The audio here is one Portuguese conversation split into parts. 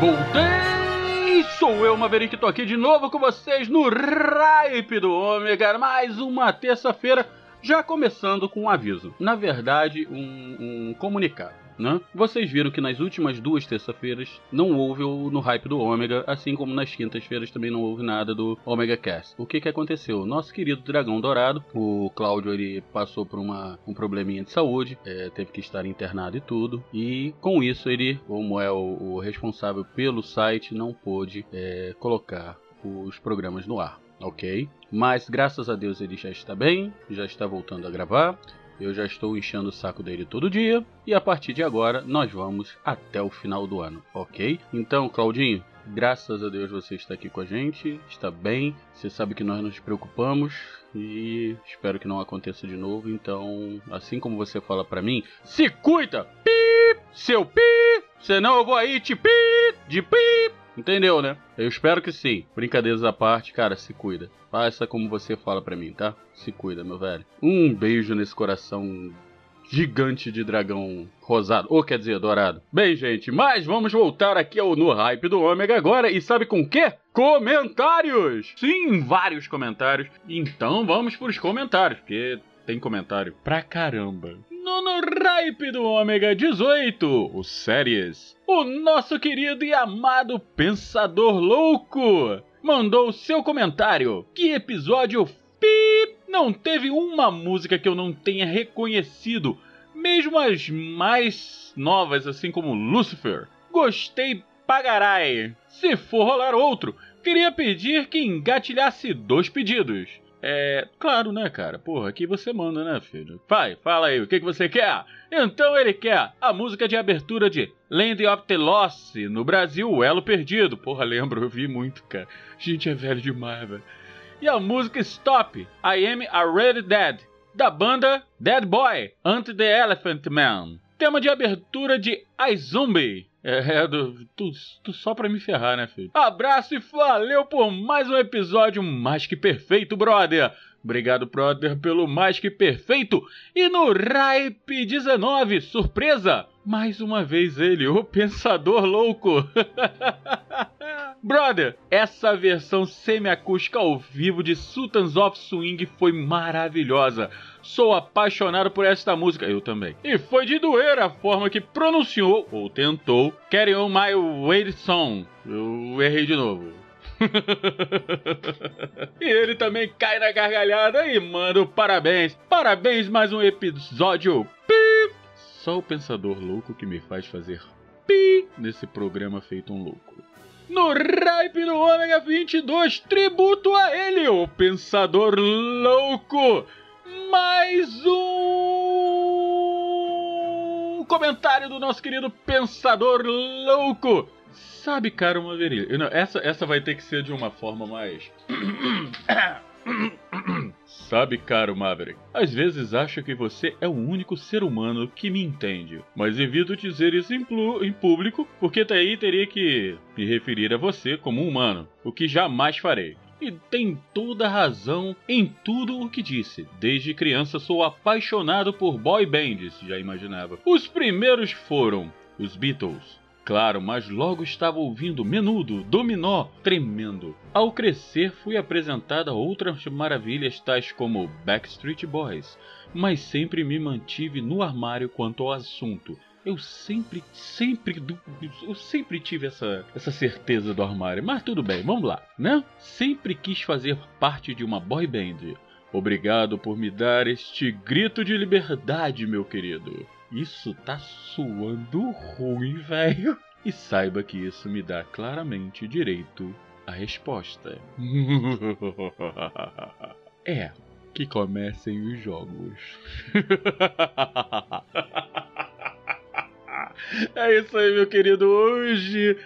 Voltei! Sou eu, Maverick, tô aqui de novo com vocês no Ripe do Ômega, mais uma terça-feira, já começando com um aviso. Na verdade, um, um comunicado, né? Vocês viram que nas últimas duas terça-feiras não houve o no Hype do Ômega, assim como nas quintas-feiras também não houve nada do Omega Cast. O que que aconteceu? Nosso querido Dragão Dourado, o Cláudio, ele passou por uma, um probleminha de saúde, é, teve que estar internado e tudo, e com isso ele, como é o, o responsável pelo site, não pôde é, colocar os programas no ar, ok? Mas graças a Deus ele já está bem, já está voltando a gravar. Eu já estou enchendo o saco dele todo dia e a partir de agora nós vamos até o final do ano, ok? Então, Claudinho, graças a Deus você está aqui com a gente, está bem. Você sabe que nós nos preocupamos e espero que não aconteça de novo. Então, assim como você fala pra mim, se cuida, pip, seu pip, senão eu vou aí te pip, de pip. Entendeu, né? Eu espero que sim. Brincadeiras à parte, cara, se cuida. Faça como você fala pra mim, tá? Se cuida, meu velho. Um beijo nesse coração gigante de dragão rosado, ou quer dizer, dourado. Bem, gente, mas vamos voltar aqui ao No Hype do Ômega agora, e sabe com quê? Comentários! Sim, vários comentários. Então vamos pros comentários, porque tem comentário pra caramba. No, no Hype do Ômega 18, o Séries, o nosso querido e amado Pensador Louco mandou seu comentário. Que episódio pip! Não teve uma música que eu não tenha reconhecido, mesmo as mais novas, assim como Lucifer. Gostei pagarai. Se for rolar outro, queria pedir que engatilhasse dois pedidos. É, claro, né, cara? Porra, aqui você manda, né, filho? Vai, fala aí, o que, que você quer? Então ele quer a música de abertura de Land of the Lost, no Brasil, o Elo Perdido. Porra, lembro, eu vi muito, cara. Gente, é velho demais, velho. E a música Stop, I Am Already Dead, da banda Dead Boy, Ante the Elephant Man. Tema de abertura de I Zombie. É, é do, tu, tu só pra me ferrar, né, filho? Abraço e valeu por mais um episódio mais que perfeito, brother. Obrigado, brother, pelo mais que perfeito. E no Ripe 19, surpresa! Mais uma vez ele, o Pensador Louco. Brother, essa versão semiacústica ao vivo de Sultans of Swing foi maravilhosa. Sou apaixonado por esta música, eu também. E foi de doer a forma que pronunciou, ou tentou, Carry On My Way Song. Eu errei de novo. e ele também cai na gargalhada e manda parabéns. Parabéns, mais um episódio. Pi! Só o pensador louco que me faz fazer pi nesse programa feito um louco. No Ripe do Ômega 22, tributo a ele, o pensador louco. Mais um comentário do nosso querido pensador louco. Sabe, cara, uma verilha. Não, essa, essa vai ter que ser de uma forma mais. Sabe, caro Maverick, às vezes acho que você é o único ser humano que me entende, mas evito dizer isso em, em público, porque daí teria que me referir a você como um humano, o que jamais farei. E tem toda razão em tudo o que disse. Desde criança sou apaixonado por boy bands, já imaginava. Os primeiros foram os Beatles, Claro, mas logo estava ouvindo Menudo, Dominó, tremendo. Ao crescer, fui apresentada a outras maravilhas tais como Backstreet Boys, mas sempre me mantive no armário quanto ao assunto. Eu sempre, sempre, eu sempre tive essa, essa certeza do armário, mas tudo bem, vamos lá, né? Sempre quis fazer parte de uma boy band. Obrigado por me dar este grito de liberdade, meu querido. Isso tá suando ruim, velho. E saiba que isso me dá claramente direito à resposta. é, que comecem os jogos. é isso aí, meu querido. Hoje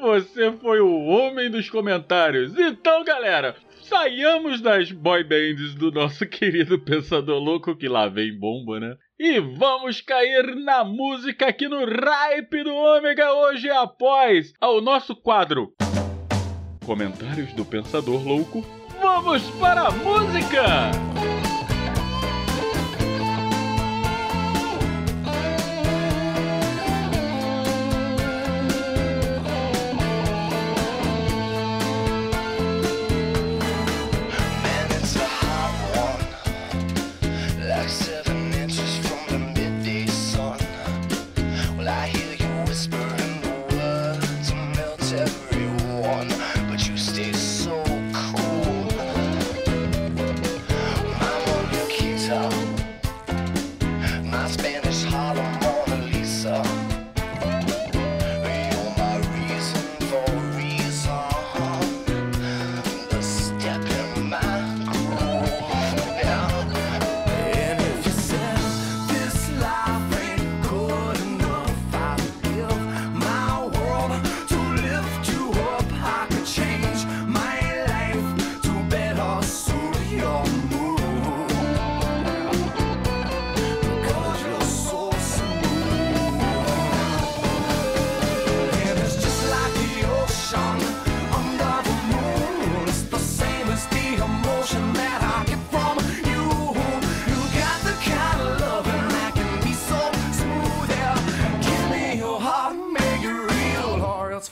você foi o homem dos comentários. Então, galera, saiamos das boy bands do nosso querido Pensador Louco, que lá vem bomba, né? E vamos cair na música aqui no Ripe do Ômega hoje após ao nosso quadro Comentários do Pensador Louco. Vamos para a música!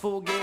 full game.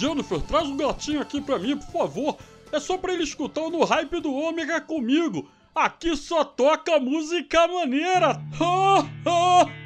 Jennifer, traz um gatinho aqui pra mim, por favor. É só pra ele escutar o No Hype do Ômega comigo. Aqui só toca música maneira. Oh, oh.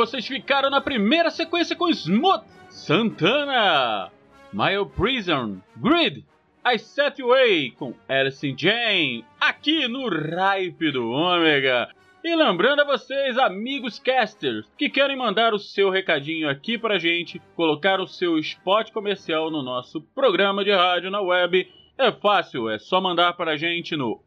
Vocês ficaram na primeira sequência com Smooth, Santana, Mile Prison, Grid, I Set You Away com Alice Jane, aqui no Ripe do Ômega. E lembrando a vocês, amigos casters, que querem mandar o seu recadinho aqui pra gente, colocar o seu spot comercial no nosso programa de rádio na web, é fácil, é só mandar pra gente no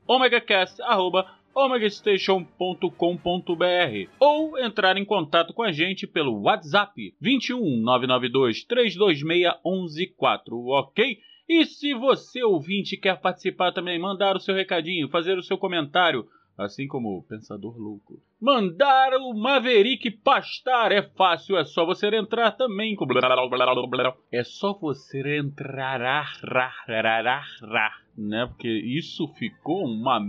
omegastation.com.br ou entrar em contato com a gente pelo WhatsApp 21 992 326 114, ok? E se você ouvinte quer participar também, mandar o seu recadinho, fazer o seu comentário, assim como o Pensador Louco. Mandar o Maverick pastar é fácil, é só você entrar também com. É só você entrar, né? Porque isso ficou uma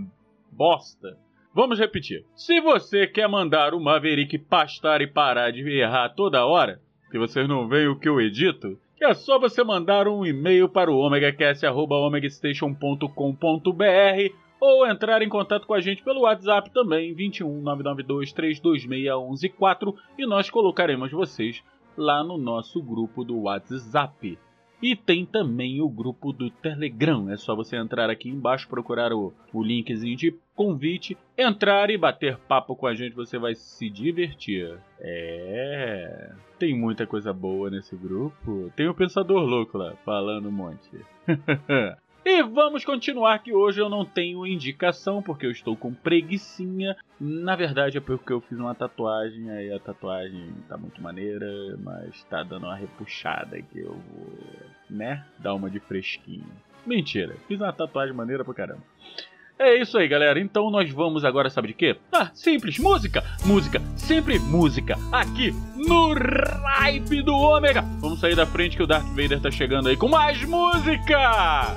bosta. Vamos repetir. Se você quer mandar o Maverick pastar e parar de errar toda hora, que vocês não veem o que eu edito, é só você mandar um e-mail para o omegastation.com.br ou entrar em contato com a gente pelo WhatsApp também, 21 992 326 114 e nós colocaremos vocês lá no nosso grupo do WhatsApp. E tem também o grupo do Telegram. É só você entrar aqui embaixo, procurar o, o linkzinho de convite, entrar e bater papo com a gente. Você vai se divertir. É. Tem muita coisa boa nesse grupo. Tem o Pensador Louco lá, falando um monte. E vamos continuar que hoje eu não tenho indicação porque eu estou com preguiçinha. Na verdade é porque eu fiz uma tatuagem, aí a tatuagem tá muito maneira, mas tá dando uma repuxada que eu vou, né, dar uma de fresquinho. Mentira, fiz uma tatuagem maneira pra caramba. É isso aí, galera. Então nós vamos agora, sabe de quê? Ah, simples, música! Música, sempre música, aqui no Ripe do Ômega! Vamos sair da frente que o Darth Vader tá chegando aí com mais música!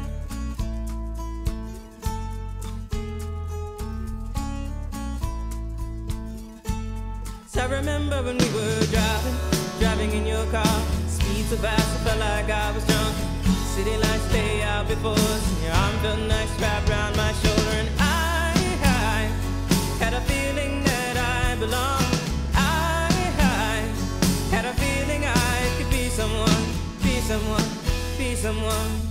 Remember when we were driving, driving in your car. Speed so fast, I felt like I was drunk. City lights lay out before us, and your arm felt nice wrapped around my shoulder. And I, I had a feeling that I belonged. I, I had a feeling I could be someone, be someone, be someone.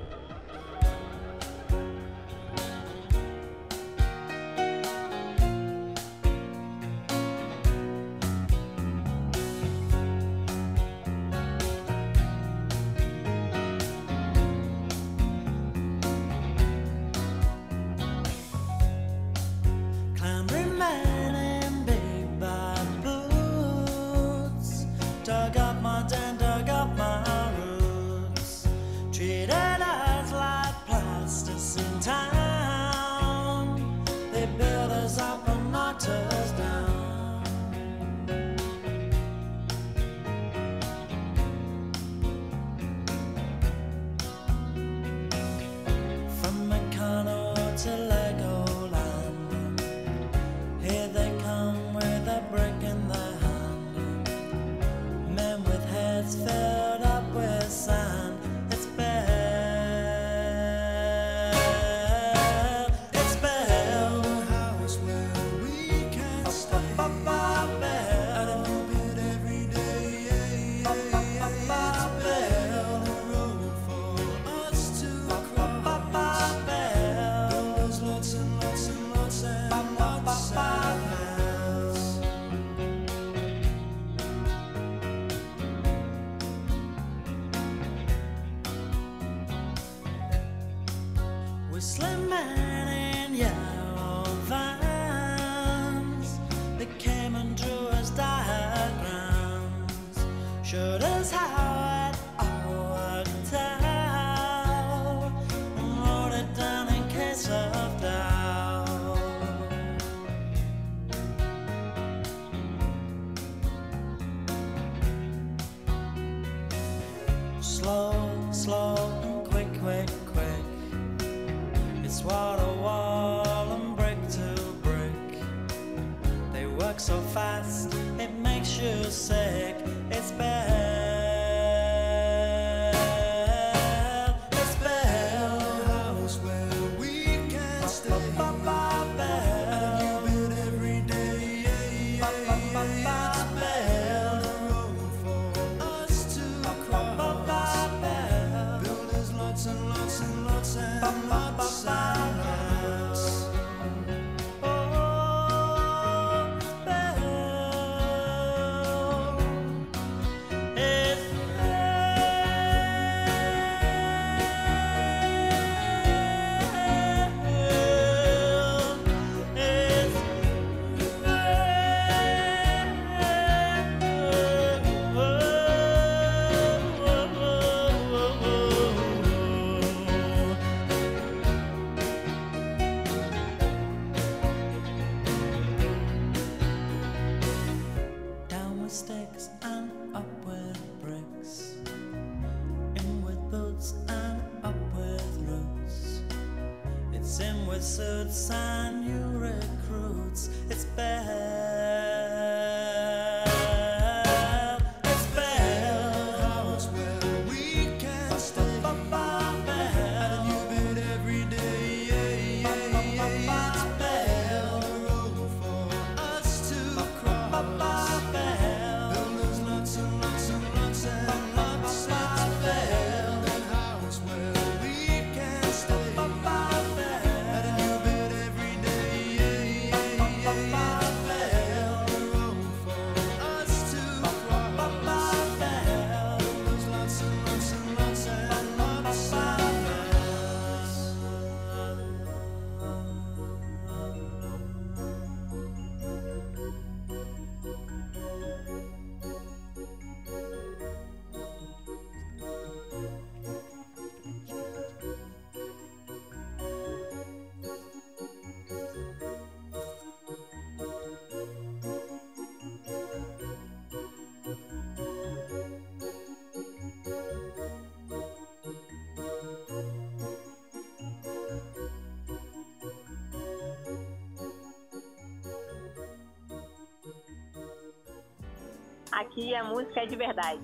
Aqui a música é de verdade.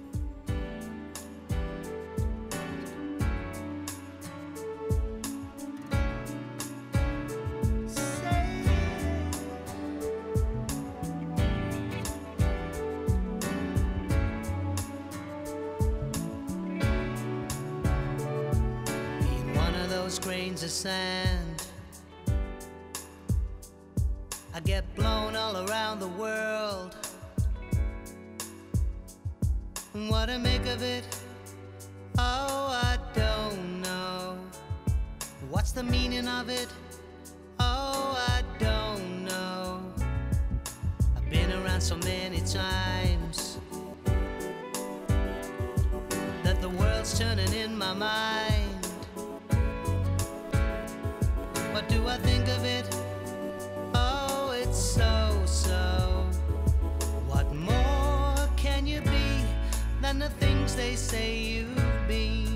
of it? Oh, I don't know. I've been around so many times that the world's turning in my mind. What do I think of it? Oh, it's so so. What more can you be than the things they say you've been?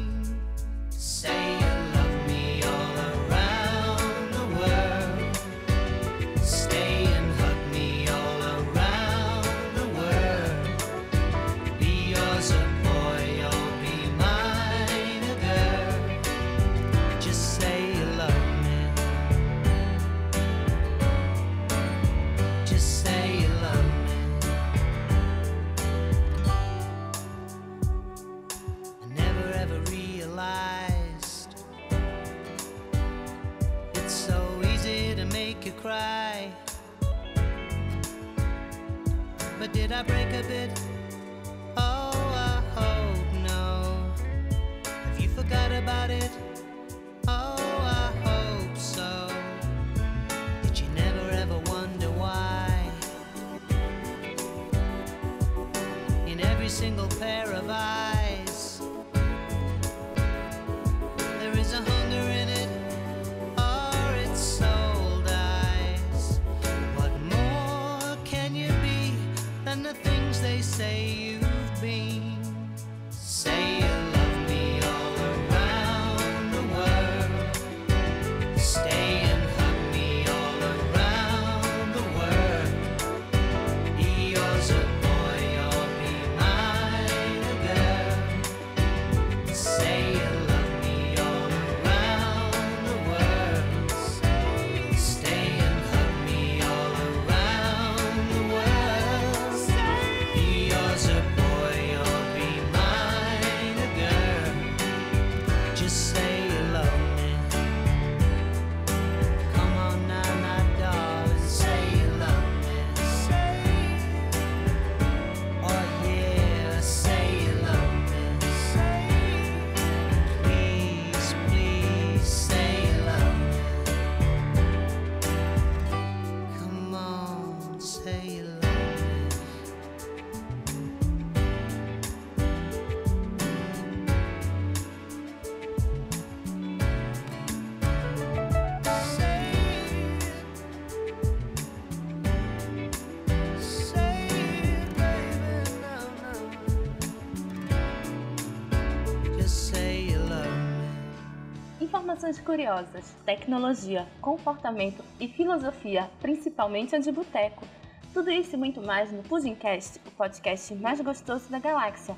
Informações curiosas, tecnologia, comportamento e filosofia, principalmente a de boteco. Tudo isso e muito mais no Pudimcast, o podcast mais gostoso da galáxia.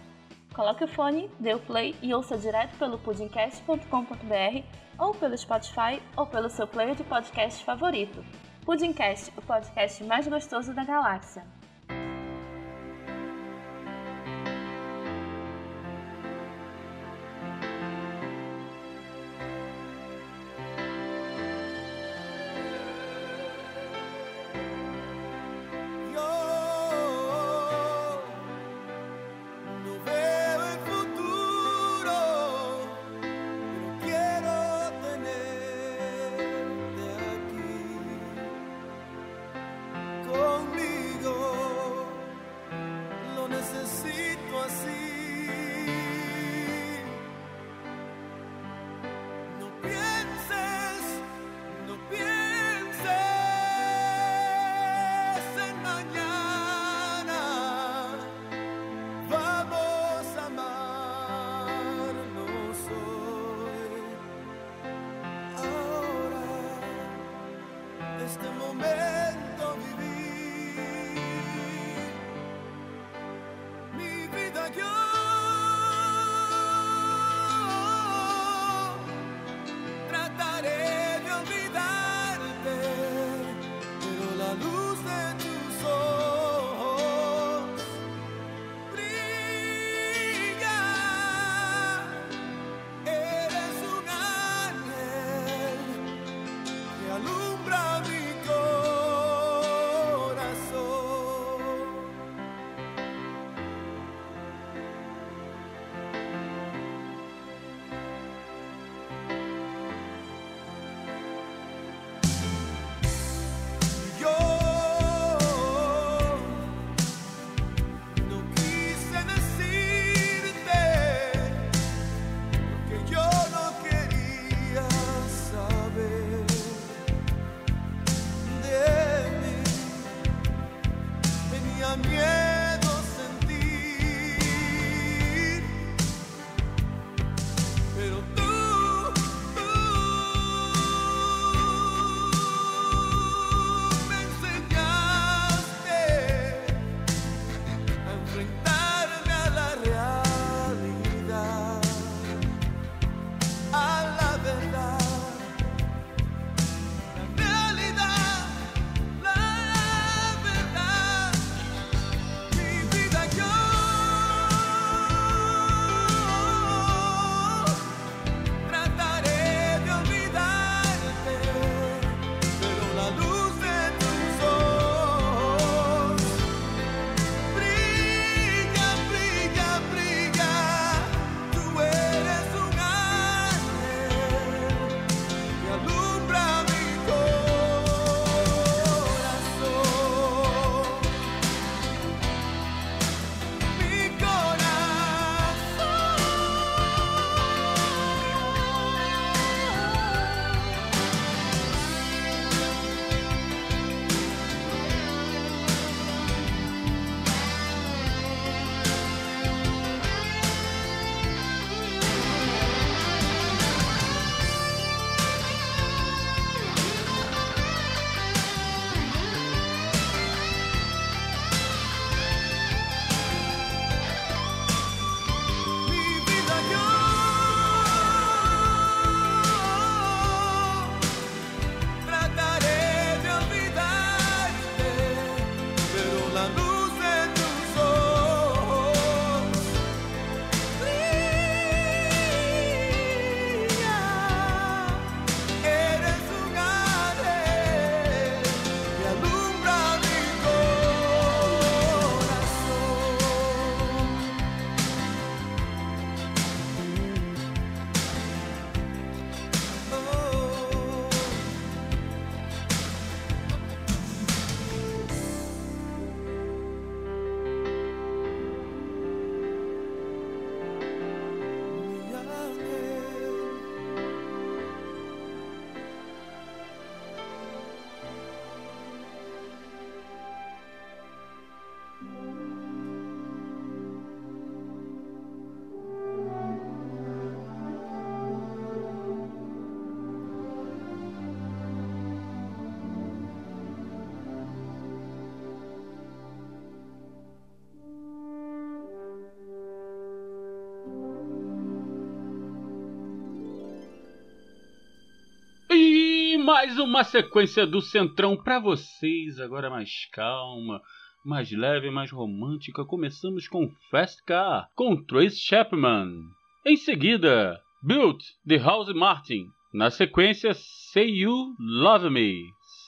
Coloque o fone, dê o play e ouça direto pelo pudimcast.com.br ou pelo Spotify ou pelo seu player de podcast favorito. Pudimcast, o podcast mais gostoso da galáxia. también. Hallelujah. Mais uma sequência do Centrão pra vocês, agora mais calma, mais leve, mais romântica. Começamos com Fast Car, com Trace Chapman. Em seguida, Built, The House Martin. Na sequência, Say You Love Me,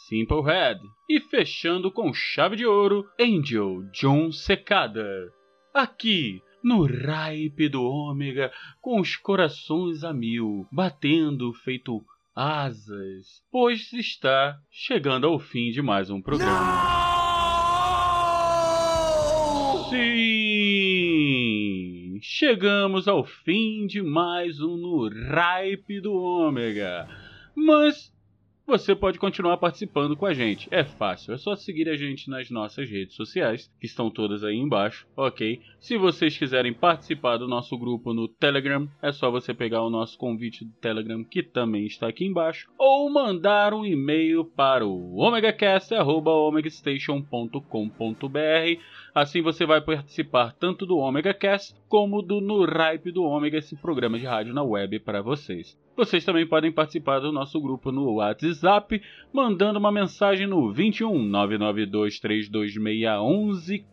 Simple Red. E fechando com chave de ouro, Angel, John Secada. Aqui, no Ripe do Ômega, com os corações a mil, batendo feito asas, pois está chegando ao fim de mais um programa. Sim! Chegamos ao fim de mais um no Ripe do Ômega. Mas você pode continuar participando com a gente. É fácil, é só seguir a gente nas nossas redes sociais, que estão todas aí embaixo, ok? Se vocês quiserem participar do nosso grupo no Telegram, é só você pegar o nosso convite do Telegram, que também está aqui embaixo, ou mandar um e-mail para o omegacast.omegastation.com.br. Assim você vai participar tanto do Omega Cast como do No Ripe do Ômega, esse programa de rádio na web para vocês. Vocês também podem participar do nosso grupo no WhatsApp, mandando uma mensagem no 21 992 326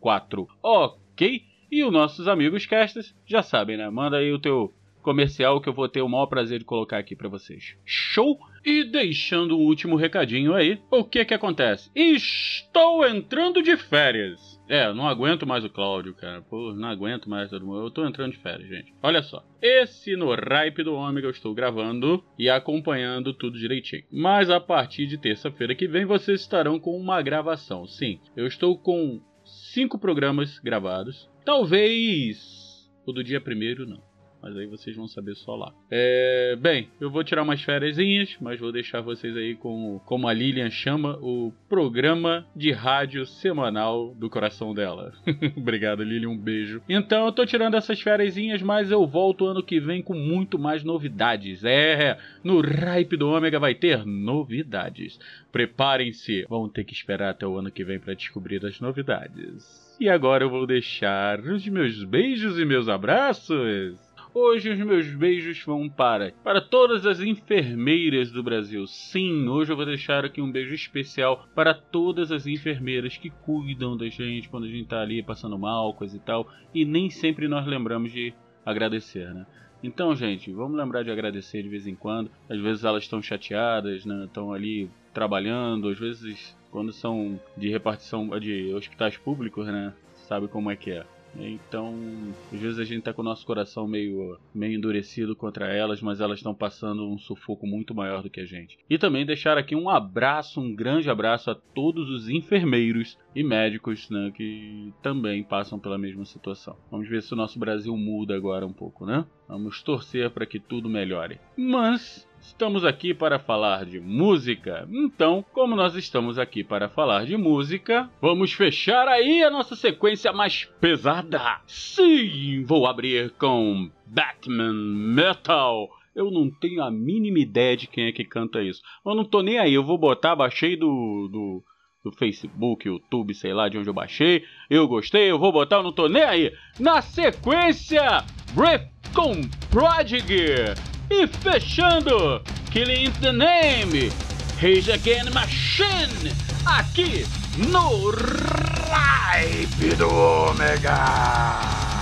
ok? E os nossos amigos casters já sabem, né? Manda aí o teu comercial que eu vou ter o maior prazer de colocar aqui para vocês. Show? E deixando um último recadinho aí, o que que acontece? Estou entrando de férias. É, não aguento mais o Cláudio, cara. Pô, não aguento mais todo mundo. Eu tô entrando de férias, gente. Olha só. Esse no Ripe do Ômega eu estou gravando e acompanhando tudo direitinho. Mas a partir de terça-feira que vem vocês estarão com uma gravação. Sim, eu estou com cinco programas gravados. Talvez o do dia primeiro não. Mas aí vocês vão saber só lá. É, bem, eu vou tirar umas férias, mas vou deixar vocês aí com, como a Lilian chama, o programa de rádio semanal do coração dela. Obrigado, Lilian, um beijo. Então eu tô tirando essas férias, mas eu volto ano que vem com muito mais novidades. É, no Ripe do Ômega vai ter novidades. Preparem-se, vão ter que esperar até o ano que vem para descobrir as novidades. E agora eu vou deixar os meus beijos e meus abraços. Hoje os meus beijos vão para para todas as enfermeiras do Brasil. Sim, hoje eu vou deixar aqui um beijo especial para todas as enfermeiras que cuidam da gente quando a gente tá ali passando mal, coisa e tal, e nem sempre nós lembramos de agradecer, né? Então, gente, vamos lembrar de agradecer de vez em quando. Às vezes elas estão chateadas, né? Estão ali trabalhando, às vezes quando são de repartição de hospitais públicos, né? Sabe como é que é. Então, às vezes a gente tá com o nosso coração meio, meio endurecido contra elas, mas elas estão passando um sufoco muito maior do que a gente. E também deixar aqui um abraço, um grande abraço a todos os enfermeiros e médicos né, que também passam pela mesma situação. Vamos ver se o nosso Brasil muda agora um pouco, né? Vamos torcer para que tudo melhore. Mas Estamos aqui para falar de música. Então, como nós estamos aqui para falar de música, vamos fechar aí a nossa sequência mais pesada. Sim, vou abrir com Batman Metal. Eu não tenho a mínima ideia de quem é que canta isso. Eu não tô nem aí, eu vou botar, baixei do, do, do Facebook, YouTube, sei lá de onde eu baixei. Eu gostei, eu vou botar, eu não tô nem aí. Na sequência, Riff com Prodigy. E fechando, Killing the Name, Rage Again Machine, aqui no Ripe do Ômega.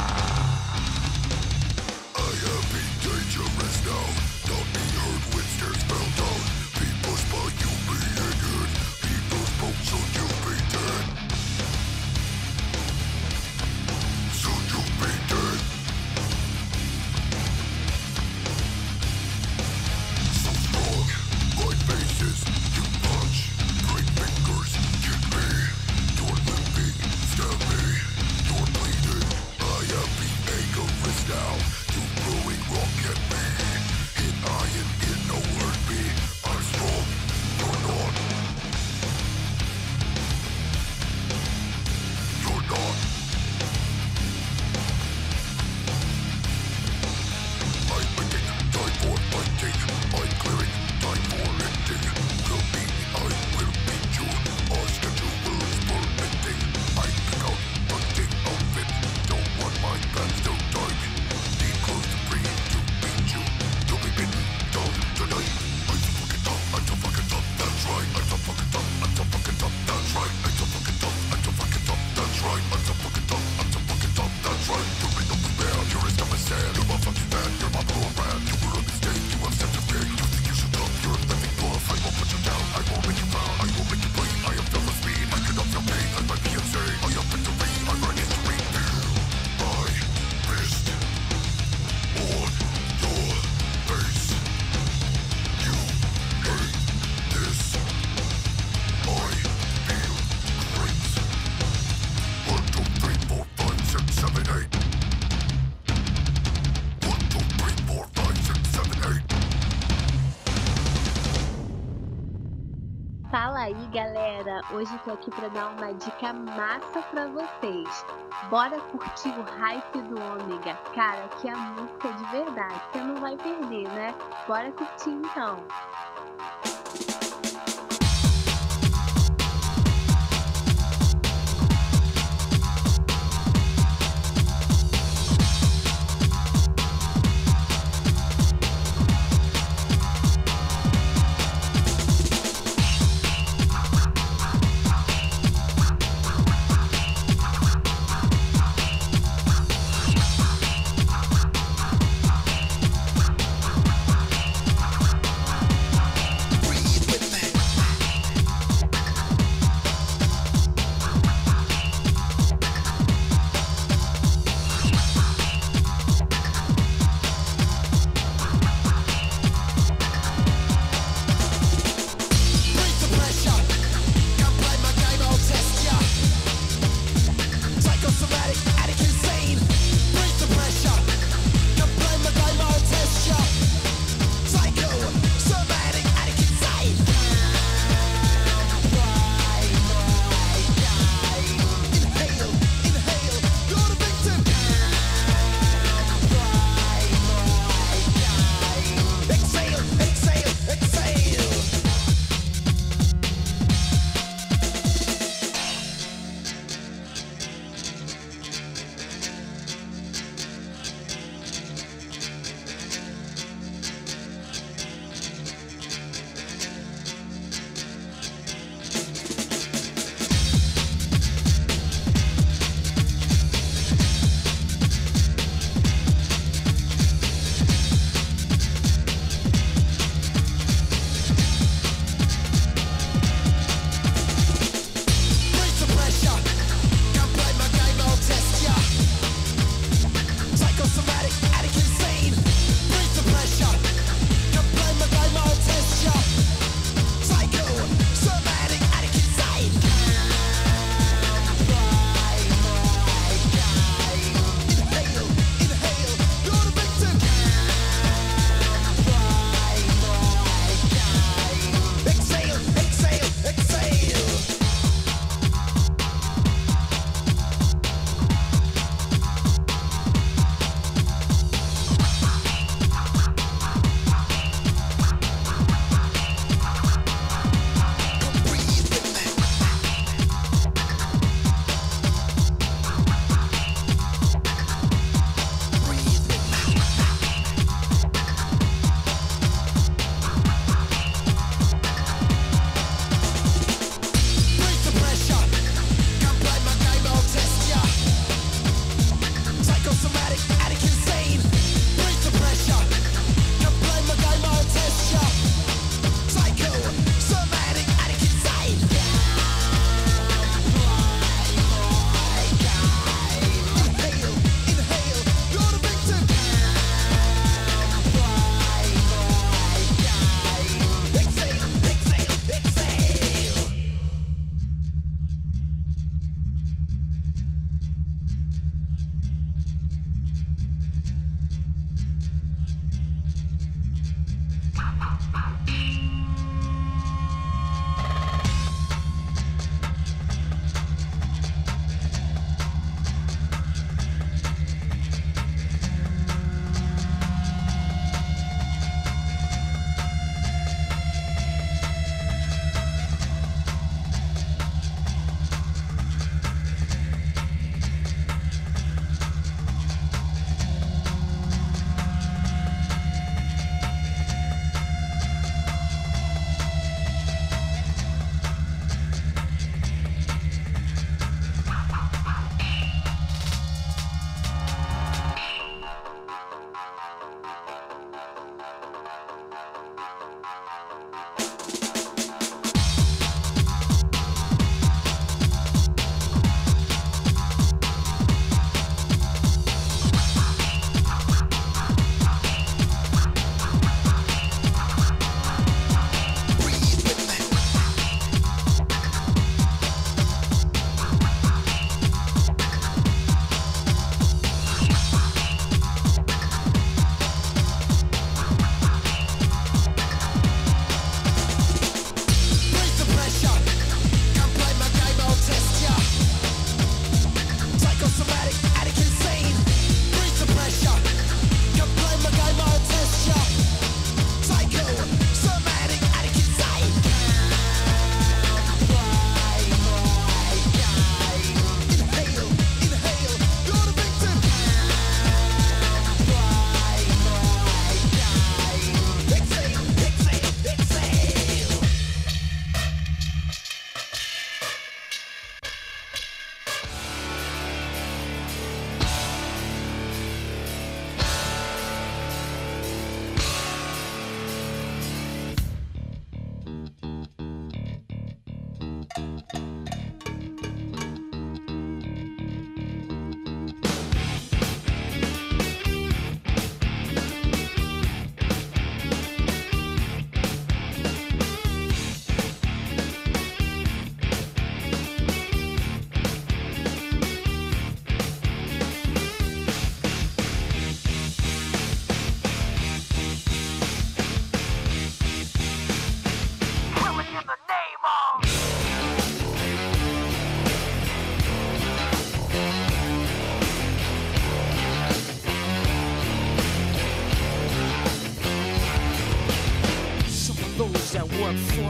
Hoje tô aqui pra dar uma dica massa pra vocês. Bora curtir o hype do Ômega. Cara, que é a música de verdade. Você não vai perder, né? Bora curtir então.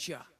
nature.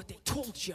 what they told you.